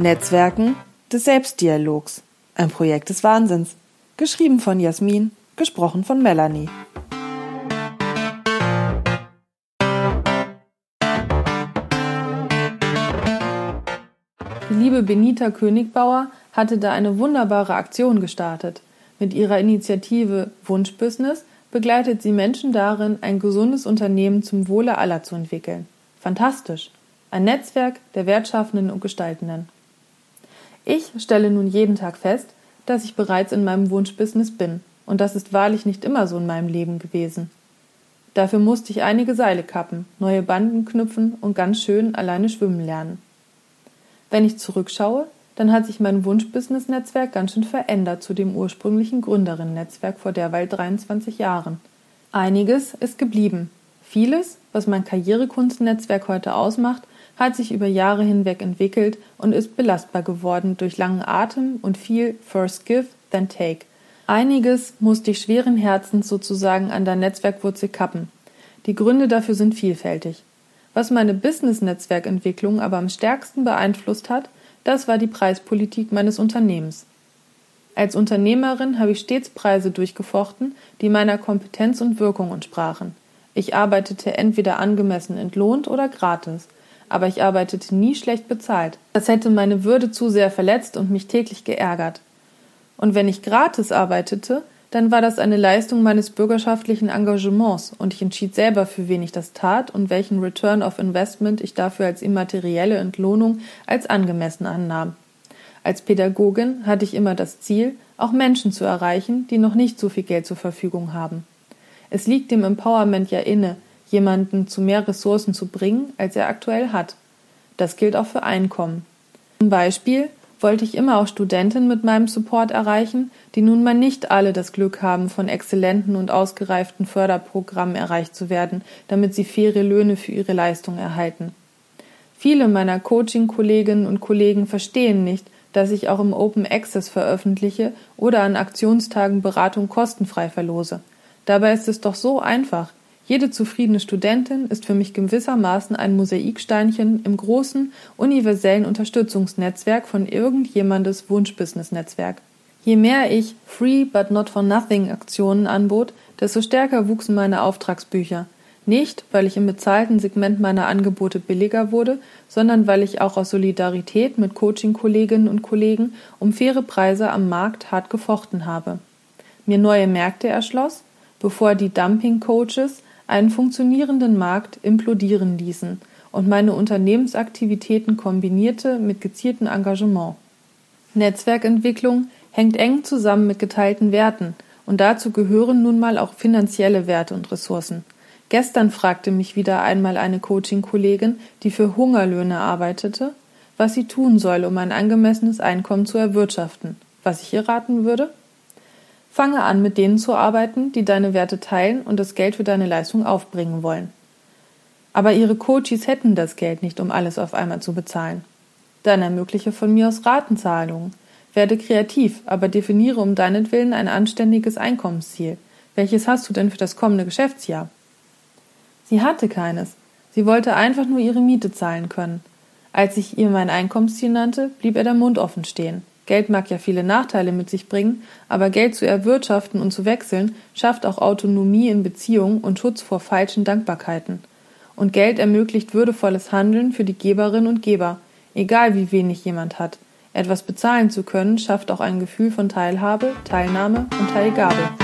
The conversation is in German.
Netzwerken des Selbstdialogs. Ein Projekt des Wahnsinns. Geschrieben von Jasmin, gesprochen von Melanie. Die liebe Benita Königbauer hatte da eine wunderbare Aktion gestartet. Mit ihrer Initiative Wunschbusiness begleitet sie Menschen darin, ein gesundes Unternehmen zum Wohle aller zu entwickeln. Fantastisch. Ein Netzwerk der Wertschaffenden und Gestaltenden. Ich stelle nun jeden Tag fest, dass ich bereits in meinem Wunschbusiness bin, und das ist wahrlich nicht immer so in meinem Leben gewesen. Dafür musste ich einige Seile kappen, neue Banden knüpfen und ganz schön alleine schwimmen lernen. Wenn ich zurückschaue, dann hat sich mein Wunsch-Business-Netzwerk ganz schön verändert zu dem ursprünglichen Gründerinnen-Netzwerk vor derweil 23 Jahren. Einiges ist geblieben. Vieles, was mein Karrierekunstnetzwerk heute ausmacht, hat sich über Jahre hinweg entwickelt und ist belastbar geworden durch langen Atem und viel First Give, then Take. Einiges musste ich schweren Herzens sozusagen an der Netzwerkwurzel kappen. Die Gründe dafür sind vielfältig. Was meine Business-Netzwerkentwicklung aber am stärksten beeinflusst hat, das war die Preispolitik meines Unternehmens. Als Unternehmerin habe ich stets Preise durchgefochten, die meiner Kompetenz und Wirkung entsprachen. Ich arbeitete entweder angemessen entlohnt oder gratis, aber ich arbeitete nie schlecht bezahlt. Das hätte meine Würde zu sehr verletzt und mich täglich geärgert. Und wenn ich gratis arbeitete, dann war das eine Leistung meines bürgerschaftlichen Engagements und ich entschied selber, für wen ich das tat und welchen Return of Investment ich dafür als immaterielle Entlohnung als angemessen annahm. Als Pädagogin hatte ich immer das Ziel, auch Menschen zu erreichen, die noch nicht so viel Geld zur Verfügung haben. Es liegt dem Empowerment ja inne, jemanden zu mehr Ressourcen zu bringen, als er aktuell hat. Das gilt auch für Einkommen. Zum Beispiel wollte ich immer auch Studenten mit meinem Support erreichen, die nun mal nicht alle das Glück haben, von exzellenten und ausgereiften Förderprogrammen erreicht zu werden, damit sie faire Löhne für ihre Leistung erhalten. Viele meiner Coaching-Kolleginnen und Kollegen verstehen nicht, dass ich auch im Open Access veröffentliche oder an Aktionstagen Beratung kostenfrei verlose. Dabei ist es doch so einfach. Jede zufriedene Studentin ist für mich gewissermaßen ein Mosaiksteinchen im großen, universellen Unterstützungsnetzwerk von irgendjemandes Wunschbusiness-Netzwerk. Je mehr ich Free but not for nothing Aktionen anbot, desto stärker wuchsen meine Auftragsbücher. Nicht, weil ich im bezahlten Segment meiner Angebote billiger wurde, sondern weil ich auch aus Solidarität mit Coaching-Kolleginnen und Kollegen um faire Preise am Markt hart gefochten habe. Mir neue Märkte erschloss, bevor die Dumping-Coaches einen funktionierenden Markt implodieren ließen und meine Unternehmensaktivitäten kombinierte mit gezieltem Engagement. Netzwerkentwicklung hängt eng zusammen mit geteilten Werten und dazu gehören nun mal auch finanzielle Werte und Ressourcen. Gestern fragte mich wieder einmal eine Coaching-Kollegin, die für Hungerlöhne arbeitete, was sie tun soll, um ein angemessenes Einkommen zu erwirtschaften. Was ich ihr raten würde? Fange an, mit denen zu arbeiten, die deine Werte teilen und das Geld für deine Leistung aufbringen wollen. Aber ihre Coaches hätten das Geld nicht, um alles auf einmal zu bezahlen. Dann ermögliche von mir aus Ratenzahlungen. Werde kreativ, aber definiere um deinetwillen ein anständiges Einkommensziel. Welches hast du denn für das kommende Geschäftsjahr? Sie hatte keines. Sie wollte einfach nur ihre Miete zahlen können. Als ich ihr mein Einkommensziel nannte, blieb ihr der Mund offen stehen. Geld mag ja viele Nachteile mit sich bringen, aber Geld zu erwirtschaften und zu wechseln schafft auch Autonomie in Beziehungen und Schutz vor falschen Dankbarkeiten. Und Geld ermöglicht würdevolles Handeln für die Geberinnen und Geber, egal wie wenig jemand hat. Etwas bezahlen zu können, schafft auch ein Gefühl von Teilhabe, Teilnahme und Teilgabe.